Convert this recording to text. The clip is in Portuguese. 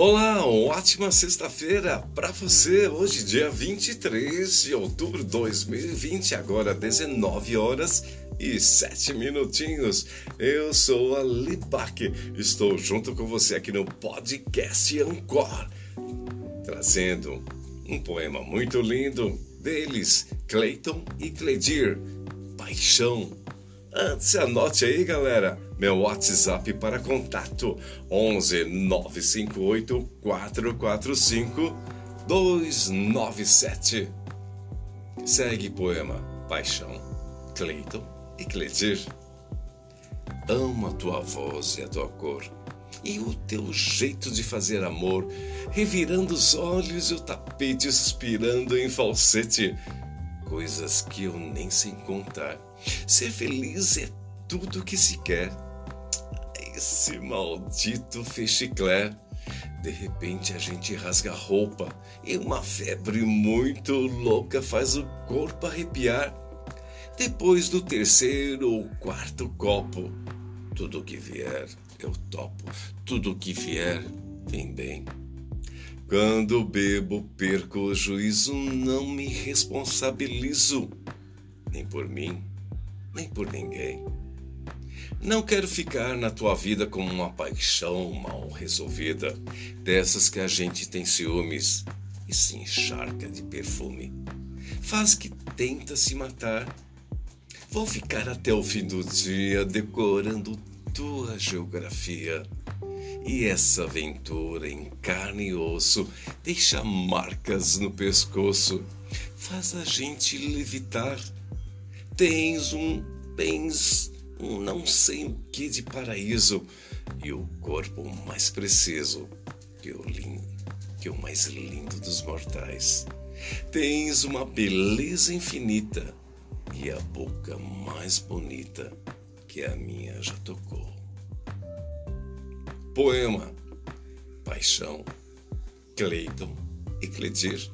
Olá, ótima sexta-feira para você. Hoje, dia 23 de outubro de 2020, agora 19 horas e 7 minutinhos. Eu sou a Libac, estou junto com você aqui no podcast Ancor, trazendo um poema muito lindo deles, Clayton e Cledir, Paixão. Antes, anote aí, galera, meu WhatsApp para contato 11 958 445 297. Segue poema Paixão, Cleiton e Cledir. Amo a tua voz e a tua cor e o teu jeito de fazer amor, revirando os olhos e o tapete suspirando em falsete coisas que eu nem sei contar. Ser feliz é tudo que se quer. Esse maldito fechicler. De repente a gente rasga a roupa e uma febre muito louca faz o corpo arrepiar. Depois do terceiro ou quarto copo, tudo que vier eu topo, tudo que vier vem bem. Quando bebo, perco o juízo, não me responsabilizo, nem por mim, nem por ninguém. Não quero ficar na tua vida como uma paixão mal resolvida, dessas que a gente tem ciúmes e se encharca de perfume. Faz que tenta se matar. Vou ficar até o fim do dia decorando tua geografia e essa aventura em carne e osso deixa marcas no pescoço, faz a gente levitar. Tens um, tens um não sei o que de paraíso e o corpo mais preciso que o, que o mais lindo dos mortais. Tens uma beleza infinita e a boca mais bonita que a minha já tocou. Poema Paixão, Cleiton e Cledir.